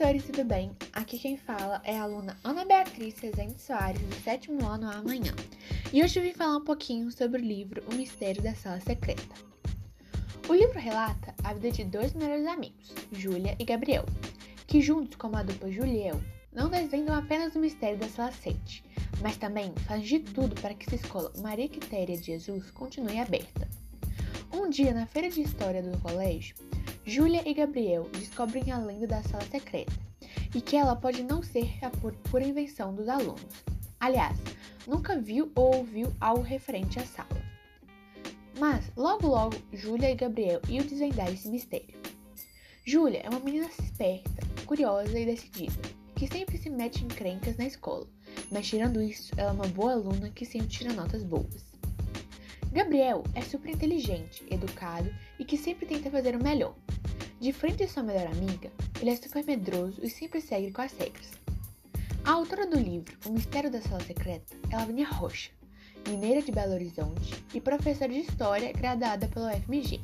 professores, tudo bem? Aqui quem fala é a aluna Ana Beatriz Rezende Soares, do sétimo ano amanhã. E hoje vim falar um pouquinho sobre o livro O Mistério da Sala Secreta. O livro relata a vida de dois melhores amigos, Júlia e Gabriel, que juntos com a dupla Juliel não desvendam apenas o mistério da Sala 7, mas também fazem de tudo para que sua escola Maria Quitéria de Jesus continue aberta. Um dia, na feira de história do colégio, Júlia e Gabriel descobrem a lenda da sala secreta e que ela pode não ser a pura invenção dos alunos. Aliás, nunca viu ou ouviu algo referente à sala. Mas, logo logo, Júlia e Gabriel iam desvendar esse mistério. Júlia é uma menina esperta, curiosa e decidida, que sempre se mete em crencas na escola, mas tirando isso, ela é uma boa aluna que sempre tira notas boas. Gabriel é super inteligente, educado e que sempre tenta fazer o melhor. De frente de sua melhor amiga, ele é super medroso e sempre segue com as regras. A autora do livro O Mistério da Sala Secreta é Lavínia Rocha, mineira de Belo Horizonte e professora de História graduada pelo FMG.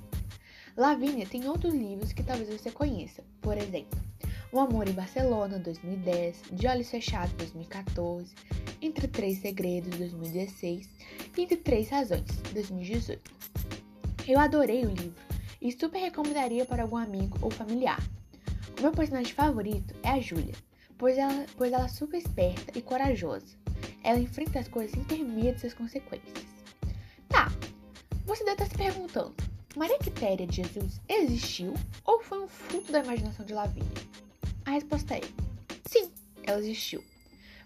Lavínia tem outros livros que talvez você conheça, por exemplo, O Amor em Barcelona, 2010, De Olhos Fechados, 2014, Entre Três Segredos, 2016 e De Três Razões, 2018. Eu adorei o livro e super recomendaria para algum amigo ou familiar. O meu personagem favorito é a Júlia, pois ela, pois ela é super esperta e corajosa. Ela enfrenta as coisas sem ter medo de suas consequências. Tá, você deve estar se perguntando, Maria Quitéria de Jesus existiu ou foi um fruto da imaginação de Lavínia? A resposta é sim, ela existiu.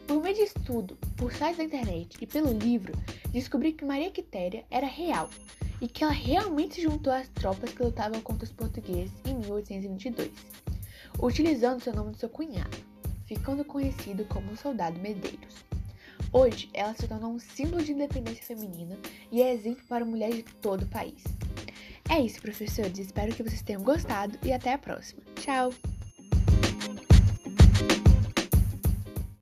Por meio de estudo, por sites da internet e pelo livro, descobri que Maria Quitéria era real e que ela realmente juntou às tropas que lutavam contra os portugueses em 1822, utilizando seu nome de seu cunhado, ficando conhecido como Soldado Medeiros. Hoje, ela se tornou um símbolo de independência feminina e é exemplo para mulheres de todo o país. É isso, professores. Espero que vocês tenham gostado e até a próxima. Tchau!